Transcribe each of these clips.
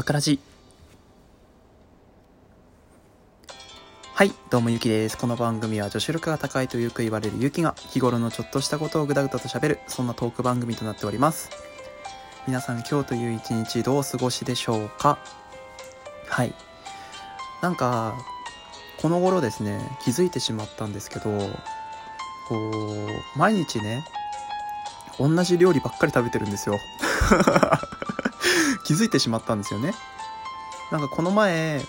バカラジはい、どうもゆきです。この番組は女子力が高いとよく言われるゆきが日頃のちょっとしたことをぐだぐだと喋る、そんなトーク番組となっております。皆さん今日という一日どうお過ごしでしょうか？はい。なんか、この頃ですね、気づいてしまったんですけど、こう、毎日ね、同じ料理ばっかり食べてるんですよ。気づいてしまったんですよね。なんかこの前、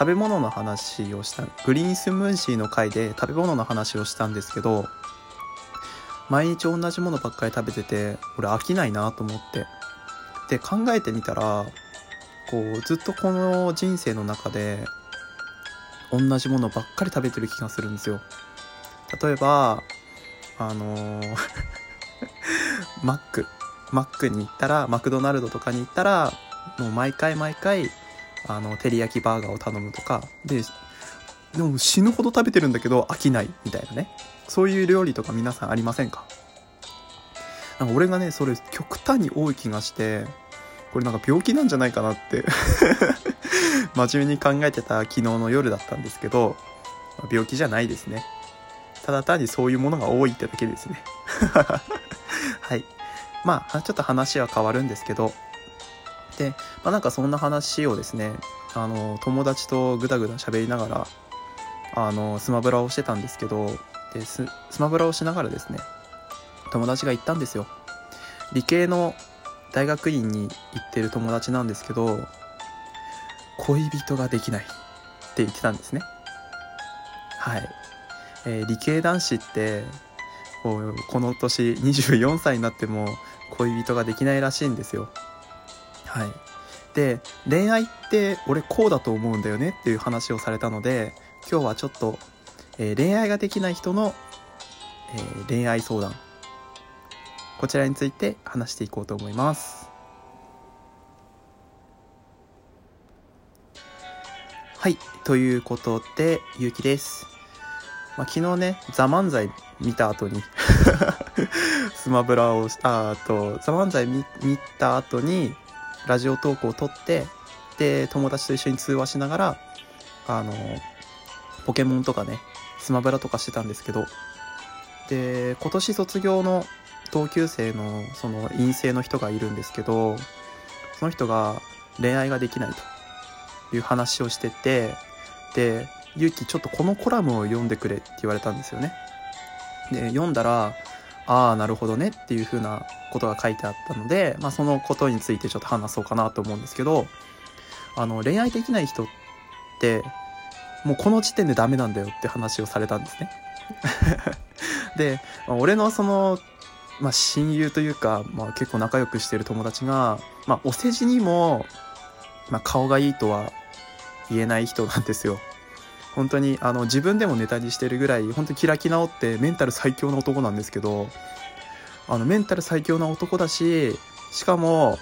食べ物の話をしたグリーンスムーンシーの回で食べ物の話をしたんですけど毎日同じものばっかり食べてて俺飽きないなと思って。で考えてみたらこうずっとこの人生の中で同じものばっかり食べてる気がするんですよ。例えばあのー マック。マックに行ったらマクドナルドとかに行ったらもう毎回毎回あの照り焼きバーガーを頼むとか。ででも死ぬほど食べてるんだけど飽きないみたいなね。そういう料理とか皆さんありませんか？なんか俺がねそれ極端に多い気がしてこれなんか病気なんじゃないかなって 真面目に考えてた昨日の夜だったんですけど病気じゃないですね。ただ単にそういうものが多いってだけですね。はい。まあちょっと話は変わるんですけど。で、まあ、なんかそんな話をですねあの友達とぐだぐだ喋りながらあのスマブラをしてたんですけど。でスマブラをしながらですね友達が言ったんですよ。理系の大学院に行ってる友達なんですけど恋人ができないって言ってたんですね。はい、えー理系男子ってこうこの年24歳になっても恋人ができないらしいんですよ。はい、で恋愛って俺こうだと思うんだよねっていう話をされたので今日はちょっと、えー恋愛ができない人の、えー恋愛相談。こちらについて話していこうと思います。はい。ということでゆうきです、まあ、昨日ね「ザ漫才見た後に スマブラをしたあと「ザ漫才見見た後にラジオトークを撮ってで友達と一緒に通話しながらあのポケモンとかねスマブラとかしてたんですけどで今年卒業の同級生のその陰性の人がいるんですけどその人が恋愛ができないという話をしててで「ゆうきちょっとこのコラムを読んでくれ」って言われたんですよねで読んだらああなるほどねっていう風なことが書いてあったので、まあ、そのことについてちょっと話そうかなと思うんですけどあの恋愛できない人ってもうこの時点でダメなんだよって話をされたんですね。で、俺のその、まあ、親友というか、まあ、結構仲良くしてる友達が、まあ、お世辞にも、まあ、顔がいいとは言えない人なんですよ。本当にあの自分でもネタにしてるぐらい本当に開き直ってメンタル最強の男なんですけどあのメンタル最強な男だししかも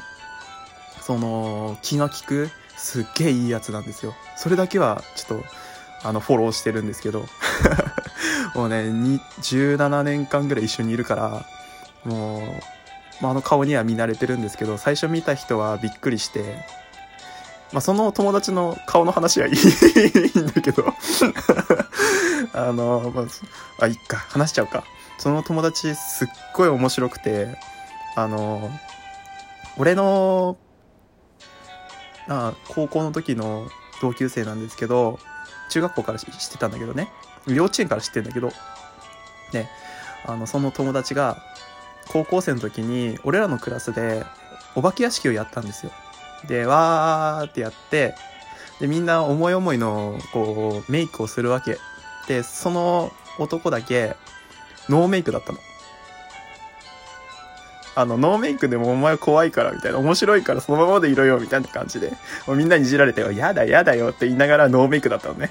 その気が利くすっげえいいやつなんですよ。それだけはちょっとあのフォローしてるんですけど もうね17年間ぐらい一緒にいるからもう、まあ、あの顔には見慣れてるんですけど最初見た人はびっくりしてまあ、その友達の顔の話はいいんだけど。あの、まあ、あ、いっか、話しちゃうか。その友達すっごい面白くて、あの、俺の、あ高校の時の同級生なんですけど、中学校から知ってたんだけどね、幼稚園から知ってんだけど、ね、あの、その友達が、高校生の時に、俺らのクラスで、お化け屋敷をやったんですよ。で、わーってやって、で、みんな思い思いの、こう、メイクをするわけ。で、その男だけ、ノーメイクだったの。あの、ノーメイクでもお前怖いから、みたいな。面白いからそのままでいろよ、みたいな感じで。もうみんなにいじられて、やだやだよって言いながらノーメイクだったのね。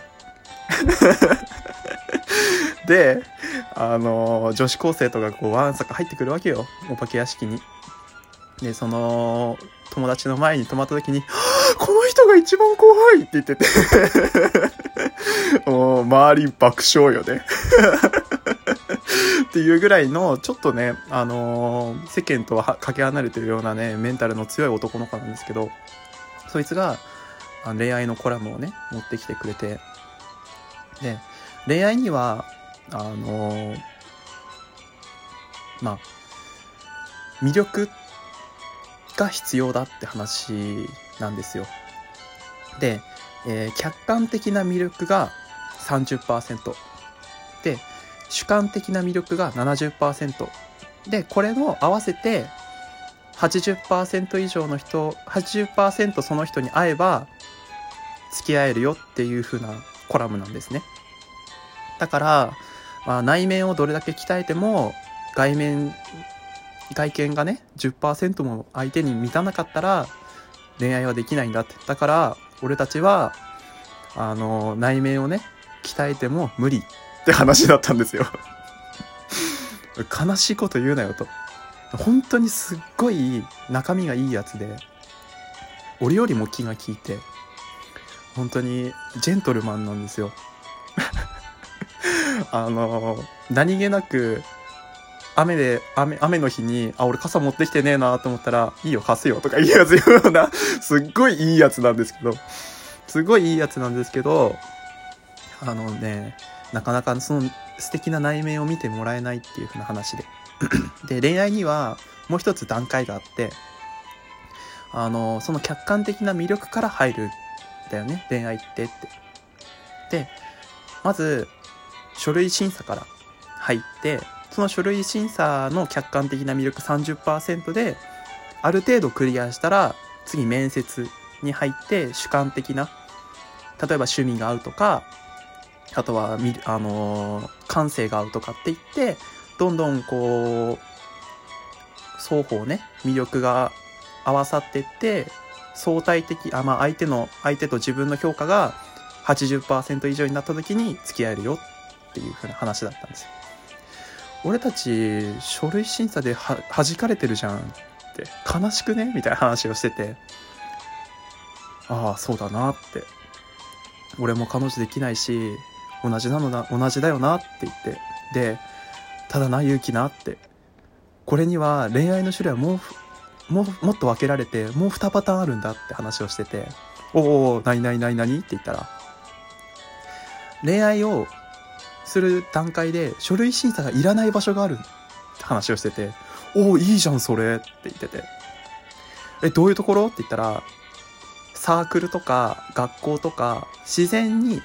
で、あの、女子高生とかこう、わんさか入ってくるわけよ。お化け屋敷に。で、その、友達の前に泊まった時に、この人が一番怖い!って言ってて。もう周り爆笑よね。っていうぐらいの、ちょっとね、あのー世間とはかけ離れてるようなね、メンタルの強い男の子なんですけど、そいつが恋愛のコラムをね持ってきてくれて。で恋愛にはあのまあ魅力が必要だって話なんですよ。で、えー客観的な魅力が30%で主観的な魅力が70%でこれの合わせて80%以上の人80%その人に会えば付き合えるよっていう風なコラムなんですね。だから、まあ、内面をどれだけ鍛えても外面外見がね10%も相手に満たなかったら恋愛はできないんだって。だから俺たちはあの内面をね鍛えても無理って話だったんですよ。悲しいこと言うなよと。本当にすっごい中身がいいやつで俺よりも気が利いて本当にジェントルマンなんですよ。あの何気なく雨で雨雨の日にあ俺傘持ってきてねえなと思ったらいいよ貸すよとかいいやつ言うような すっごいいいやつなんですけど。すごいいいやつなんですけどあのねなかなかその素敵な内面を見てもらえないっていう風な話で。で恋愛にはもう一つ段階があってあのその客観的な魅力から入るんだよね。恋愛ってって。でまず書類審査から入ってその書類審査の客観的な魅力30%である程度クリアしたら次面接に入って主観的な例えば趣味が合うとかあとはあのー感性が合うとかって言ってどんどんこう双方ね魅力が合わさってって相対的あまあ相手の相手と自分の評価が80%以上になった時に付き合えるよっていう風な話だったんですよ。俺たち書類審査では弾かれてるじゃんって悲しくね？みたいな話をしてて。ああそうだなって。俺も彼女できないし同じなのな同じだよなって言って。でただな勇気なって。これには恋愛の種類はもうももっと分けられてもう2パターンあるんだって話をしてて「おお何何何何?」って言ったら。恋愛をする段階で書類審査がいらない場所があるって話をしてて「おおいいじゃんそれ」って言ってて「えどういうところ?」って言ったらサークルとか学校とか自然に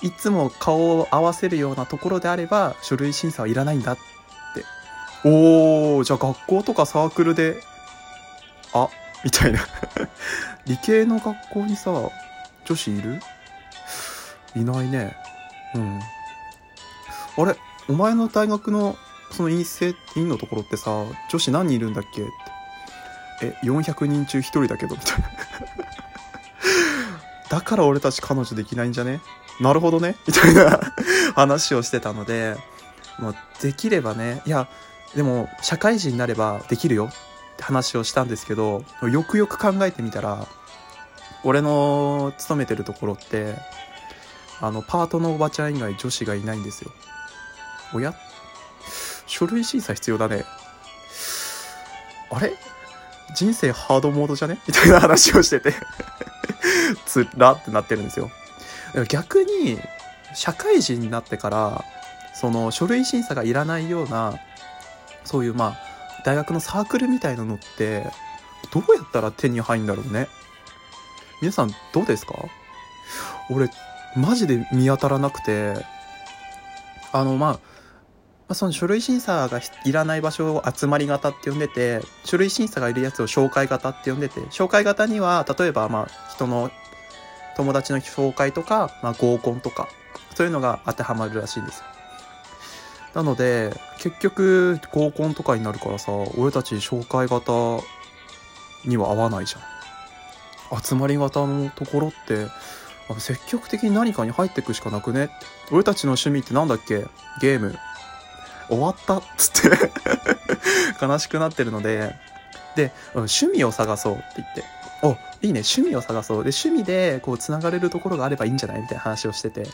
いつも顔を合わせるようなところであれば書類審査はいらないんだって。おーじゃあ学校とかサークルであみたいな。理系の学校にさ女子いる？いないね。うん。あれお前の大学のその院生院のところってさ女子何人いるんだっけ？って。え400人中1人だけどみたいな。だから俺たち彼女できないんじゃね？なるほどね。みたいな 話をしてたので、もうできればね、いや、でも社会人になればできるよ。って話をしたんですけど、よくよく考えてみたら、俺の勤めてるところって、あの、パートのおばちゃん以外女子がいないんですよ。おや？書類審査必要だね。あれ？人生ハードモードじゃね？みたいな話をしてて。つらってなってるんですよ。逆に社会人になってからその書類審査がいらないようなそういうまあ大学のサークルみたいなのってどうやったら手に入るんだろうね？皆さんどうですか？俺マジで見当たらなくて。あのまああその書類審査がいらない場所を集まり型って呼んでて書類審査がいるやつを紹介型って呼んでて紹介型には例えばまあ人の友達の紹介とか、まあ、合コンとかそういうのが当てはまるらしいんです。よなので結局合コンとかになるからさ俺たち紹介型には合わないじゃん。集まり型のところって積極的に何かに入っていくしかなくね俺たちの趣味ってなんだっけ？ゲーム。終わったっつって 悲しくなってるのでで趣味を探そうって言っておいいね趣味を探そう。で趣味でこうつながれるところがあればいいんじゃない？みたいな話をしてて。で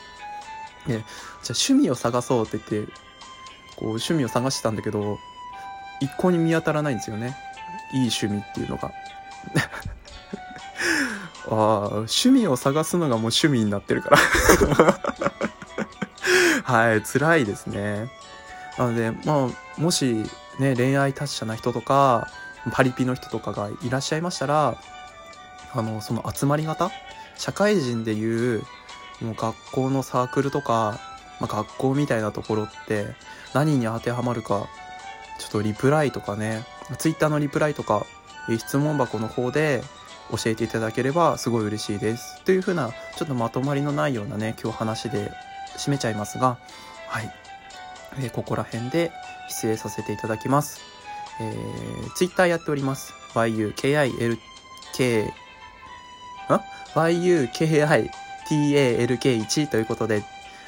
じゃあ趣味を探そうって言ってこう趣味を探してたんだけど一向に見当たらないんですよね。いい趣味っていうのが。あ趣味を探すのがもう趣味になってるから。はい辛いですね。なのでまあもしね恋愛達者な人とかパリピの人とかがいらっしゃいましたらあのその集まり方社会人でいうもう学校のサークルとか、まあ、学校みたいなところって何に当てはまるかちょっとリプライとかねツイッターのリプライとか質問箱の方で教えていただければすごい嬉しいです。というふうなちょっとまとまりのないようなね今日話で締めちゃいますがはい、えー、ここら辺で失礼させていただきます。えー、ツイッターやっております。yukiLk ん yukitalk1 ということで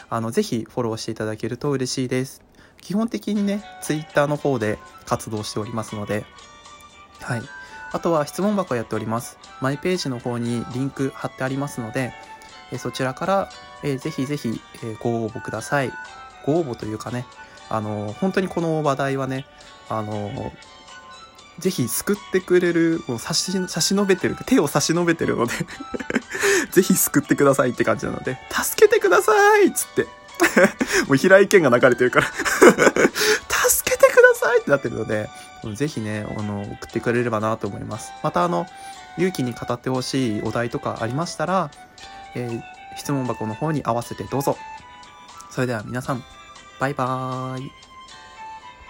あのぜひフォローしていただけると嬉しいです。基本的にねツイッターの方で活動しておりますのではい。あとは質問箱やっております。マイページの方にリンク貼ってありますので、えそちらから、えー、ぜひぜひ、えご応募ください。ご応募というかね、あの本当にこの話題はね、あのぜひ救ってくれる、もう差し、差し伸べてる、手を差し伸べてるので ぜひ救ってくださいって感じなので、助けてくださいっつって もう平井堅が流れてるから 助けてくださいってなってるので、ぜひね、あの、送ってくれればなと思います。またあの、勇気に語ってほしいお題とかありましたら、えー、質問箱の方に合わせてどうぞ。それでは皆さん、バイバーイ。